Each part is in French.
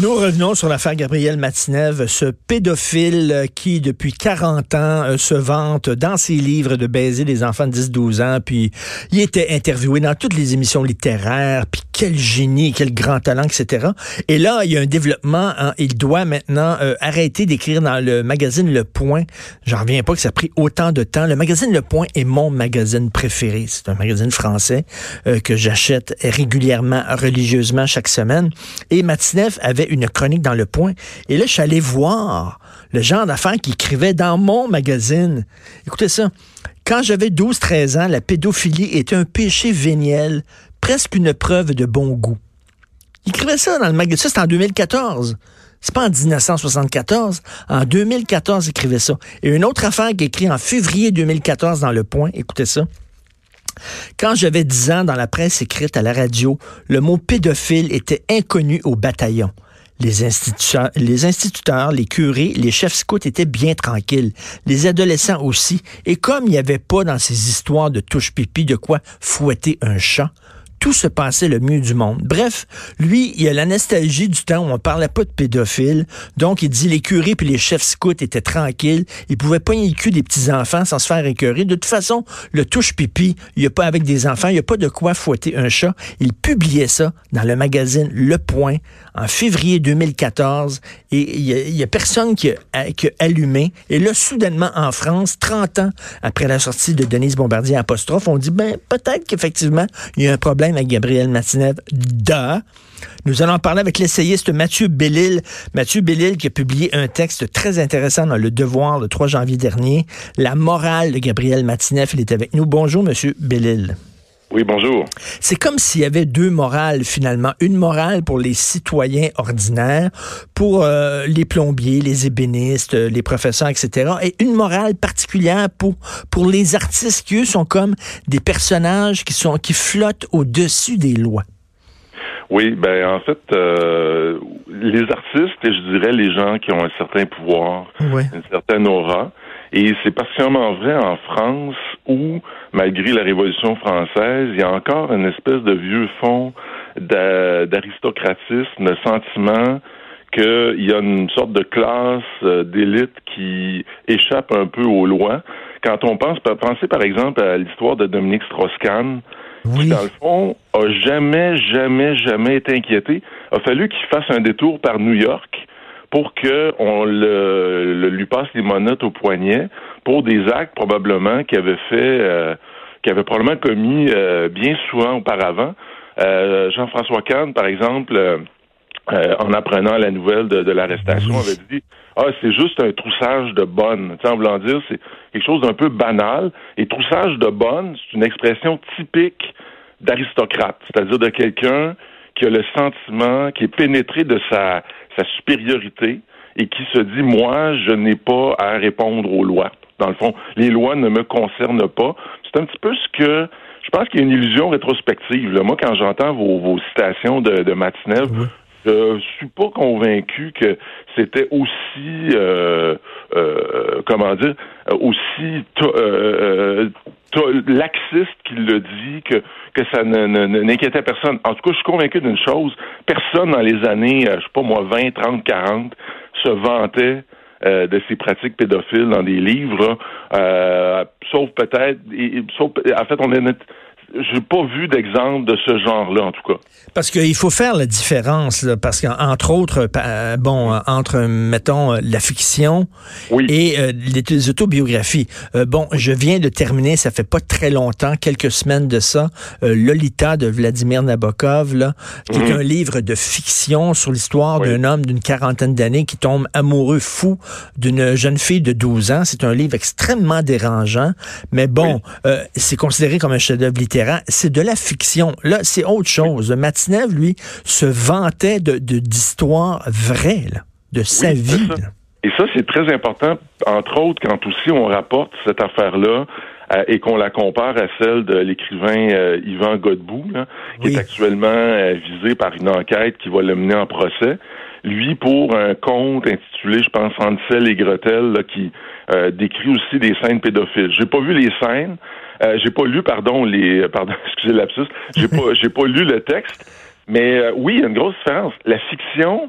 Nous revenons sur l'affaire Gabriel Matinev, ce pédophile qui, depuis 40 ans, euh, se vante dans ses livres de baiser des enfants de 10-12 ans, puis il était interviewé dans toutes les émissions littéraires, quel génie, quel grand talent, etc. Et là, il y a un développement, hein, il doit maintenant euh, arrêter d'écrire dans le magazine Le Point. J'en reviens pas que ça a pris autant de temps. Le magazine Le Point est mon magazine préféré. C'est un magazine français euh, que j'achète régulièrement, religieusement chaque semaine. Et Matinev avait une chronique dans Le Point. Et là, je suis allé voir le genre d'affaires qu'il écrivait dans mon magazine. Écoutez ça. Quand j'avais 12-13 ans, la pédophilie était un péché véniel, presque une preuve de bon goût. Il écrivait ça dans le magazine. C'était en 2014. C'est pas en 1974. En 2014, il écrivait ça. Et une autre affaire qui est écrite en février 2014 dans Le Point. Écoutez ça. Quand j'avais 10 ans dans la presse écrite à la radio, le mot pédophile était inconnu au bataillon. Les instituteurs, les instituteurs, les curés, les chefs scouts étaient bien tranquilles. Les adolescents aussi. Et comme il n'y avait pas dans ces histoires de touche-pipi de quoi fouetter un chat, tout se passait le mieux du monde. Bref, lui, il a la nostalgie du temps où on parlait pas de pédophiles. Donc, il dit les curés puis les chefs scouts étaient tranquilles. Ils pouvaient pas le cul des petits-enfants sans se faire écœurer. De toute façon, le touche-pipi, il n'y a pas avec des enfants, il n'y a pas de quoi fouetter un chat. Il publiait ça dans le magazine Le Point en février 2014 et il y, a, personne qui a, allumé. Et là, soudainement, en France, 30 ans après la sortie de Denise Bombardier apostrophe, on dit, ben, peut-être qu'effectivement, il y a un problème avec Gabriel Martinev. Da. Nous allons parler avec l'essayiste Mathieu Bellil. Mathieu Bellil qui a publié un texte très intéressant dans Le Devoir le 3 janvier dernier. La morale de Gabriel Martinev. Il est avec nous. Bonjour, Monsieur Bellil. Oui, bonjour. C'est comme s'il y avait deux morales finalement. Une morale pour les citoyens ordinaires, pour euh, les plombiers, les ébénistes, les professeurs, etc. Et une morale particulière pour, pour les artistes qui, eux, sont comme des personnages qui, sont, qui flottent au-dessus des lois. Oui, ben en fait, euh, les artistes et je dirais les gens qui ont un certain pouvoir, une certaine aura, et c'est particulièrement vrai en France où, malgré la Révolution française, il y a encore une espèce de vieux fond d'aristocratisme, de sentiment qu'il y a une sorte de classe euh, d'élite qui échappe un peu aux lois. Quand on pense, pensez par exemple à l'histoire de Dominique Strauss-Kahn, qui, dans le fond, a jamais, jamais, jamais été inquiété. A fallu qu'il fasse un détour par New York pour qu'on le, lui passe les monottes au poignet pour des actes probablement qu'il avait fait, euh, qu'il avait probablement commis euh, bien souvent auparavant. Euh, Jean-François Kahn, par exemple, en apprenant la nouvelle de, l'arrestation, avait dit ah, c'est juste un troussage de bonne. Tu en voulant dire, c'est quelque chose d'un peu banal. Et troussage de bonne, c'est une expression typique d'aristocrate, c'est-à-dire de quelqu'un qui a le sentiment, qui est pénétré de sa sa supériorité et qui se dit moi, je n'ai pas à répondre aux lois. Dans le fond, les lois ne me concernent pas. C'est un petit peu ce que je pense qu'il y a une illusion rétrospective. Moi, quand j'entends vos, citations de, de Matinev, je suis pas convaincu que c'était aussi euh, euh, comment dire aussi euh, laxiste qu'il le dit que que ça n'inquiétait personne. En tout cas, je suis convaincu d'une chose personne dans les années je sais pas moi 20, 30, 40 se vantait de ses pratiques pédophiles dans des livres, sauf peut-être, sauf en fait on est j'ai pas vu d'exemple de ce genre-là, en tout cas. Parce qu'il faut faire la différence, là, parce qu'entre autres, euh, bon, entre, mettons, la fiction et euh, les, autobiographies. Euh, bon, je viens de terminer, ça fait pas très longtemps, quelques semaines de ça, Lolita de Vladimir Nabokov, là, qui est mhm. un livre de fiction sur l'histoire d'un homme d'une quarantaine d'années qui tombe amoureux fou d'une jeune fille de 12 ans. C'est un livre extrêmement dérangeant, mais bon, c'est considéré comme un chef-d'œuvre littéraire C'est de la fiction. Là, c'est autre chose. Matinev, lui, se vantait de d'histoires vraies, de sa vie. Et ça, c'est très important, entre autres, quand aussi on rapporte cette affaire-là euh, et qu'on la compare à celle de l'écrivain euh, Yvan Godbout, qui est actuellement euh, visé par une enquête qui va le mener en procès. Lui, pour un conte intitulé, je pense, Ansel et Gretel, qui décrit aussi des scènes pédophiles. J'ai pas vu les scènes, j'ai pas lu, pardon, les, pardon, excusez lapsus, j'ai pas, j'ai pas lu le texte, mais oui, il y a une grosse différence. La fiction,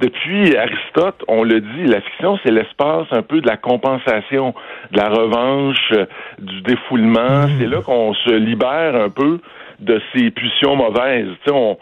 depuis Aristote, on le dit, la fiction, c'est l'espace un peu de la compensation, de la revanche, euh, du défoulement. Mmh. C'est là qu'on se libère un peu de ces pulsions mauvaises. on,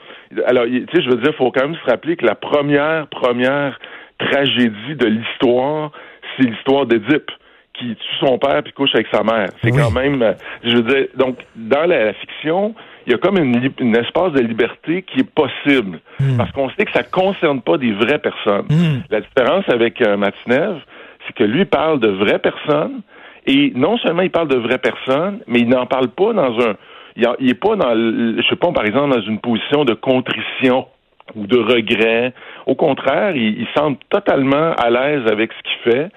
alors, tu sais, je veux dire, il faut quand même se rappeler que la première, première tragédie de l'histoire, c'est l'histoire d'Édipe qui tue son père puis couche avec sa mère. C'est quand même, euh, je veux dire, donc dans la, fiction, il y a comme une, une, espace de liberté qui est possible hmm. parce qu'on sait que ça concerne pas des vraies personnes. Hmm. La différence avec euh, Matinev, c'est que lui parle de vraies personnes et non seulement il parle de vraies personnes, mais il n'en parle pas dans un, il, il est pas dans, je sais pas, par exemple, dans une position de contrition ou de regret. Au contraire, il, il semble totalement à l'aise avec ce qu'il fait.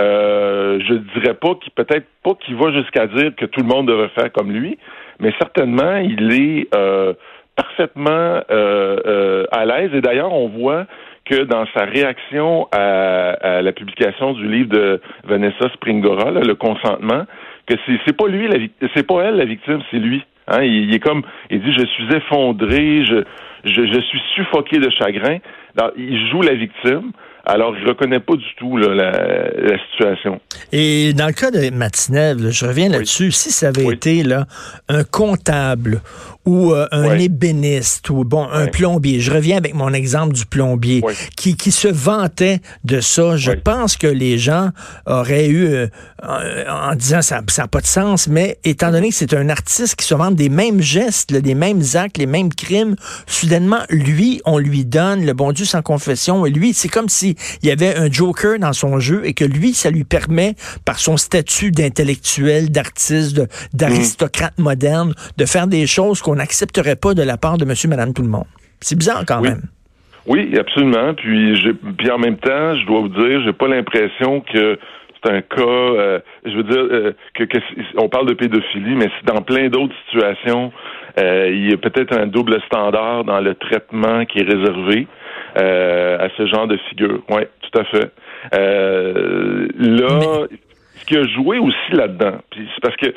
Euh, je dirais pas qu'il peut-être pas qu'il va jusqu'à dire que tout le monde devrait faire comme lui, mais certainement il est euh, parfaitement euh, à l'aise. Et d'ailleurs, on voit que dans sa réaction à, la publication du livre de Vanessa Springora, le consentement, que c'est, pas lui, c'est pas elle la victime, c'est lui. Hein, il, est comme, il dit, je suis effondré, je, je, je suis suffoqué de chagrin. il joue la victime. Alors, il reconnaît pas du tout la, situation. Et dans le cas de Matinev, je reviens là-dessus, si ça avait été là, un comptable ou euh, un ébéniste ou bon un plombier. Je reviens avec mon exemple du plombier qui, qui se vantait de ça. Je pense que les gens auraient eu euh, en disant ça n'a pas de sens, mais étant donné que c'est un artiste qui se vante des mêmes gestes, des mêmes actes, les mêmes crimes, soudainement lui on lui donne le bon Dieu sans confession et lui c'est comme si il y avait un joker dans son jeu et que lui ça lui permet par son statut d'intellectuel, d'artiste, d'aristocrate moderne de faire des choses qu'on n'accepterait pas de la part de monsieur, madame, tout le monde. C'est bizarre quand même. Oui, absolument. Puis, puis en même temps, je dois vous dire, j'ai pas l'impression que c'est un cas, euh, je veux dire, euh, que, on parle de pédophilie, mais c'est dans plein d'autres situations, euh, il y a peut-être un double standard dans le traitement qui est réservé à ce genre de figure. Oui, tout à fait. là, ce qui a joué aussi là-dedans, c'est parce que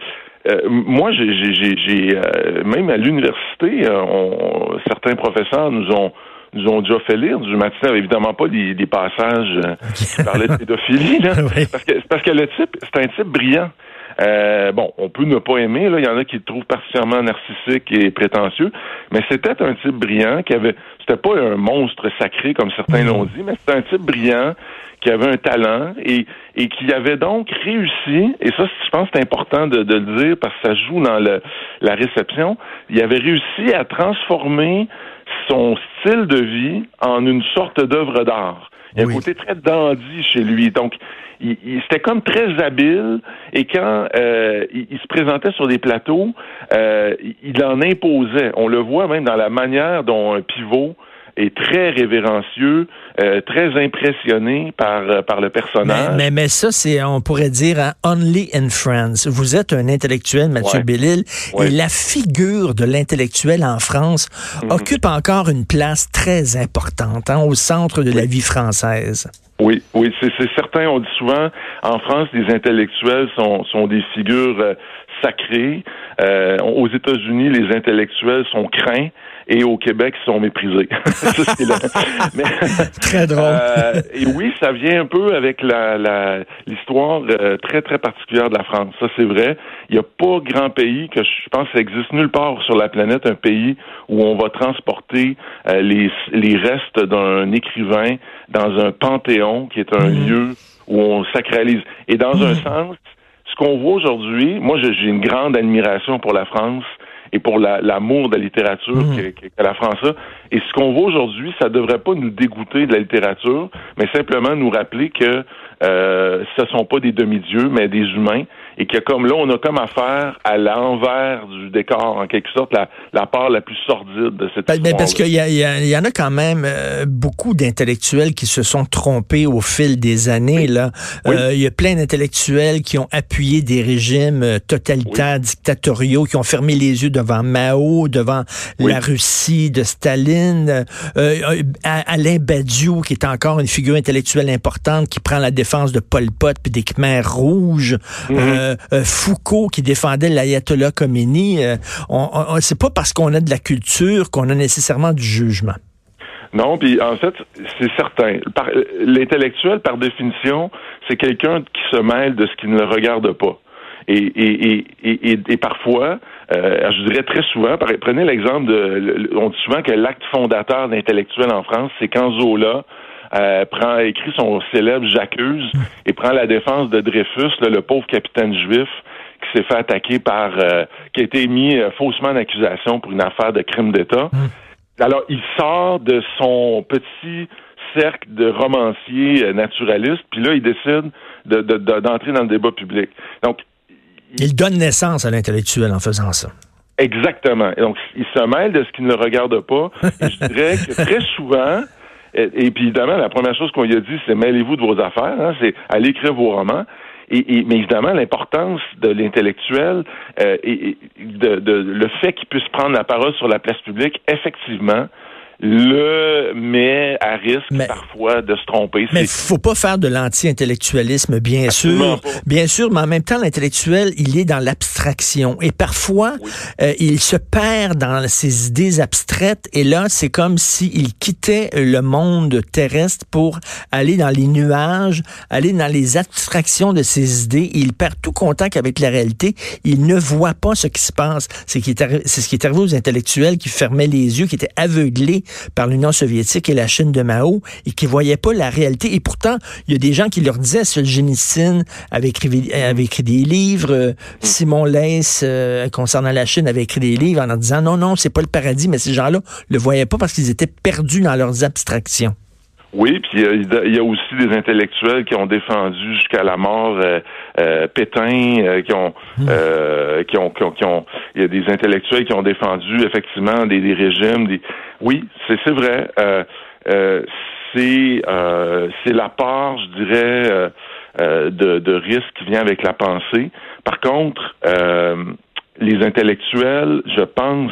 euh, moi, j'ai euh, même à l'université, euh, certains professeurs nous ont nous ont déjà fait lire du matin, évidemment pas des, des passages qui parlaient de pédophilie, là, parce que parce que le type, c'est un type brillant. Bon, on peut ne pas aimer, là, il y en a qui le trouvent particulièrement narcissique et prétentieux, mais c'était un type brillant qui avait, c'était pas un monstre sacré comme certains l'ont dit, mais c'était un type brillant qui avait un talent et, et qui avait donc réussi, et ça, je pense que c'est important de, de, le dire parce que ça joue dans le, la réception, il avait réussi à transformer son style de vie en une sorte d'œuvre d'art. Il y a un côté très dandy chez lui. Donc, il, il c'était comme très habile et quand euh, il, se présentait sur des plateaux, euh, il en imposait. On le voit même dans la manière dont un pivot est très révérencieux, euh, très impressionné par, euh, par le personnage. Mais, mais, ça, c'est, on pourrait dire, hein, Only in France. Vous êtes un intellectuel, Mathieu Bellil, et la figure de l'intellectuel en France mhm. occupe encore une place très importante hein, au centre de la vie française. Oui, oui, c'est certain. On dit souvent, en France, les intellectuels sont, sont des figures euh, sacrées. Euh, aux États-Unis, les intellectuels sont craints et au Québec, ils sont méprisés. très drôle. Euh, et oui, ça vient un peu avec la l'histoire euh, très, très particulière de la France. Ça, c'est vrai. Il n'y a pas grand pays que je pense que ça existe nulle part sur la planète, un pays où on va transporter euh, les, les restes d'un écrivain dans un panthéon qui est un mmh. lieu où on sacralise. Et dans un mmh. sens, ce qu'on voit aujourd'hui, moi j'ai une grande admiration pour la France et pour l'amour de la littérature mmh. que, la France a. Et ce qu'on voit aujourd'hui, ça ne devrait pas nous dégoûter de la littérature, mais simplement nous rappeler que euh, ce ne sont pas des demi-dieux, mais des humains et que comme là, on a comme affaire à l'envers du décor, en quelque sorte, la, la part la plus sordide de cette ben, histoire. Parce qu'il y, y, y, en a quand même euh, beaucoup d'intellectuels qui se sont trompés au fil des années. Là, euh, il y a plein d'intellectuels qui ont appuyé des régimes euh, totalitaires, dictatoriaux, qui ont fermé les yeux devant Mao, devant la Russie de Staline. Alain Badiou, qui est encore une figure intellectuelle importante, qui prend la défense de Pol Pot puis des Khmers rouges. Mm-hmm. Foucault, qui défendait l'ayatollah Khomeini. on, on c'est pas parce qu'on a de la culture qu'on a nécessairement du jugement. Non, puis en fait, c'est certain. L'intellectuel, par définition, c'est quelqu'un qui se mêle de ce qui ne le regarde pas. Et, parfois, euh, je dirais très souvent, prenez l'exemple de, on dit souvent que l'acte fondateur d'intellectuel en France, c'est quand Zola euh, prend, écrit son célèbre J'accuse et prend la défense de Dreyfus, le pauvre capitaine juif, qui s'est fait attaquer par, euh, qui a été mis euh, faussement en accusation pour une affaire de crime d'État. Hum. Alors, il sort de son petit cercle de romanciers euh, naturalistes, puis là, il décide d'entrer dans le débat public. Donc, il donne naissance à l'intellectuel en faisant ça. Exactement. donc, il se mêle de ce qui ne le regarde pas. Et je dirais que très souvent, et, puis évidemment, la première chose qu'on lui a dit, c'est mêlez-vous de vos affaires, hein, c'est allez écrire vos romans. Et, mais évidemment, l'importance de l'intellectuel euh, et, de, de, le fait qu'il puisse prendre la parole sur la place publique, effectivement, le met à risque parfois de se tromper. Mais faut pas faire de l'anti-intellectualisme, bien sûr. Bien sûr, mais en même temps, l'intellectuel, il est dans l'abstraction. Et parfois, euh, il se perd dans ses idées abstraites. Et là, c'est comme s'il quittait le monde terrestre pour aller dans les nuages, aller dans les abstractions de ses idées. il perd tout contact avec la réalité. Il ne voit pas ce qui se passe. C'est ce qui est arrivé aux intellectuels qui fermaient les yeux, qui étaient aveuglés par l'Union soviétique et la Chine de Mao et qui voyaient pas la réalité. Et pourtant, il y a des gens qui leur disaient, Solzhenitsyn avait écrit, avait écrit des livres, euh, Simon Leys, euh, concernant la Chine, avait écrit des livres en leur disant, non, non, c'est pas le paradis, mais ces gens-là le voyaient pas parce qu'ils étaient perdus dans leurs abstractions. Oui, puis il y, a aussi des intellectuels qui ont défendu jusqu'à la mort euh, euh Pétain, euh, qui, ont, hmm. euh, qui, ont, qui ont, il y a des intellectuels qui ont défendu effectivement des, des régimes. Des... Oui, c'est c'est vrai. c'est c'est la part, je dirais, de, de risque qui vient avec la pensée. Par contre, les intellectuels, je pense,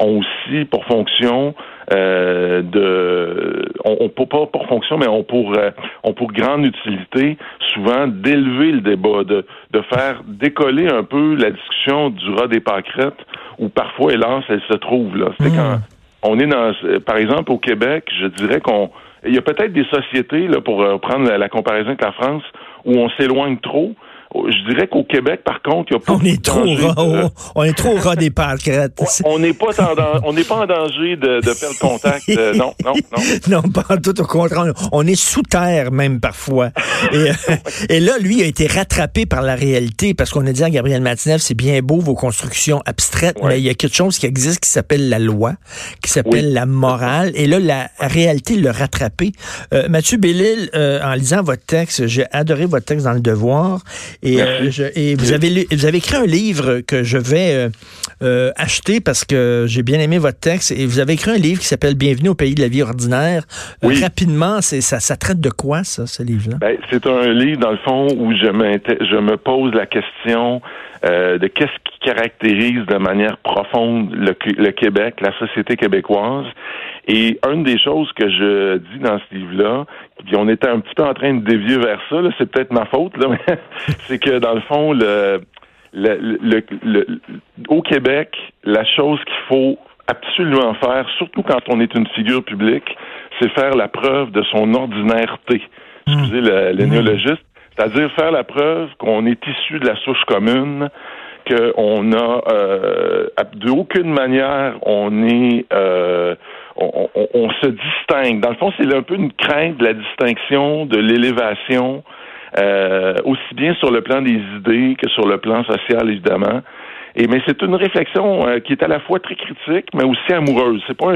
ont aussi pour fonction euh, de, on, on pas pour fonction, mais on pour, euh, on pour grande utilité, souvent d'élever le débat, de, de faire décoller un peu la discussion du rat des pâquerettes, où parfois, hélas, elle se trouve là. C'est hmm. quand on est dans, par exemple, au Québec, je dirais qu'on, il y a peut-être des sociétés là pour euh, prendre la comparaison avec la France où on s'éloigne trop. Je dirais qu'au Québec, par contre, il n'y a pas on est trop ras, on est trop ras des pâquerettes. on n'est pas en on n'est pas en danger de, de perdre contact. Euh, non, non, non. Non, pas tout au contraire. On est sous terre même parfois. et, euh, et, là, lui a été rattrapé par la réalité parce qu'on a dit à Gabriel Matineff, c'est bien beau vos constructions abstraites, mais il y a quelque chose qui existe qui s'appelle la loi, qui s'appelle la morale. Et là, la réalité l'a rattrapé. Euh, Mathieu Bellil, euh, en lisant votre texte, j'ai adoré votre texte dans Le Devoir. Et, euh, et vous, avez, vous avez écrit un livre que je vais euh, euh, acheter parce que j'ai bien aimé votre texte. Et vous avez écrit un livre qui s'appelle Bienvenue au pays de la vie ordinaire. rapidement, c'est ça, ça traite de quoi, ça, ce livre-là? Ben, c'est un livre, dans le fond, où je, je me pose la question de qu'est-ce qui caractérise de manière profonde le, le Québec, la société québécoise. Et une des choses que je dis dans ce livre-là, puis on était un petit peu en train de dévier vers ça, c'est peut-être ma faute, là, mais c'est que dans le fond, le, le, le, au Québec, la chose qu'il faut absolument faire, surtout quand on est une figure publique, c'est faire la preuve de son ordinaireté. Hmm. Excusez le, le néologiste. C'est-à-dire faire la preuve qu'on est issu de la souche commune, qu'on a euh, de manière on est euh, on, se distingue. Dans le fond, c'est un peu une crainte de la distinction, de l'élévation, euh, aussi bien sur le plan des idées que sur le plan social, évidemment. Et mais c'est une réflexion euh, qui est à la fois très critique, mais aussi amoureuse. C'est pas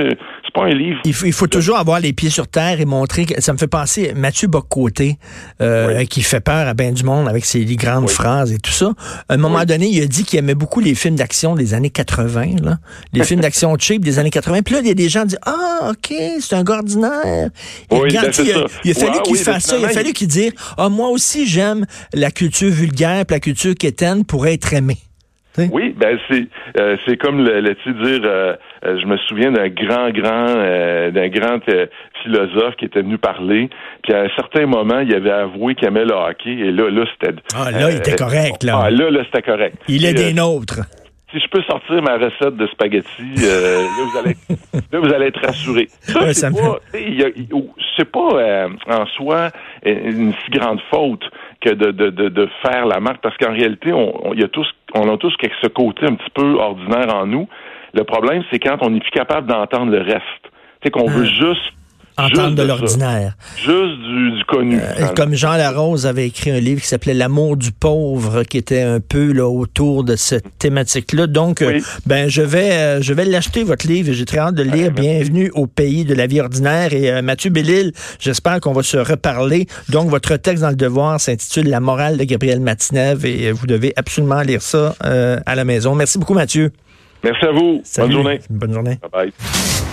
pas un livre. Il faut, il faut toujours avoir les pieds sur terre et montrer que ça me fait penser Mathieu Boccoté euh, qui fait peur à bien du monde avec ses grandes phrases et tout ça. À un moment donné, il a dit qu'il aimait beaucoup les films d'action des années 80, là, les films d'action cheap des années 80. Puis là, il y a des gens qui disent ah ok, c'est un ordinaire. Regarde, ben, il, a, il fallu qu'il oui, fasse ça. Il a fallu qu'il dise ah moi aussi j'aime la culture vulgaire, puis la culture quétaine pour être aimé. Oui, ben c'est euh, c'est comme le, le dire euh, euh, je me souviens d'un grand grand euh, d'un grand euh, philosophe qui était venu parler puis à un certain moment il avait avoué qu'il aimait le hockey et là là c'était Ah là, il était correct là. Ah là là c'était correct. Il est Et, des euh, nôtres. si je peux sortir ma recette de spaghettis, euh, là, vous allez, là, vous allez être. Ça, Ouais, c'est pas, il- c'est pas euh, en soi une si grande faute que de, de, de, de faire la marque, parce qu'en réalité, on, on, y a tous, on a tous ce côté un petit peu ordinaire en nous. Le problème, c'est quand on n'est plus capable d'entendre le reste. C'est qu'on veut juste Entendre juste de l'ordinaire. Juste du, du connu. Euh, Comme Jean Larose avait écrit un livre qui s'appelait L'amour du pauvre, qui était un peu là autour de cette thématique-là. Donc, euh, ben je vais euh, je vais l'acheter votre livre. J'ai très hâte de le lire. Bienvenue au pays de la vie ordinaire. Et Mathieu Bellil, j'espère qu'on va se reparler. Donc, votre texte dans le Devoir s'intitule La morale de Gabriel Matinev et vous devez absolument lire ça à la maison. Merci beaucoup, Mathieu. Merci à vous. Salut. Bonne journée. Bonne journée. Bye bye.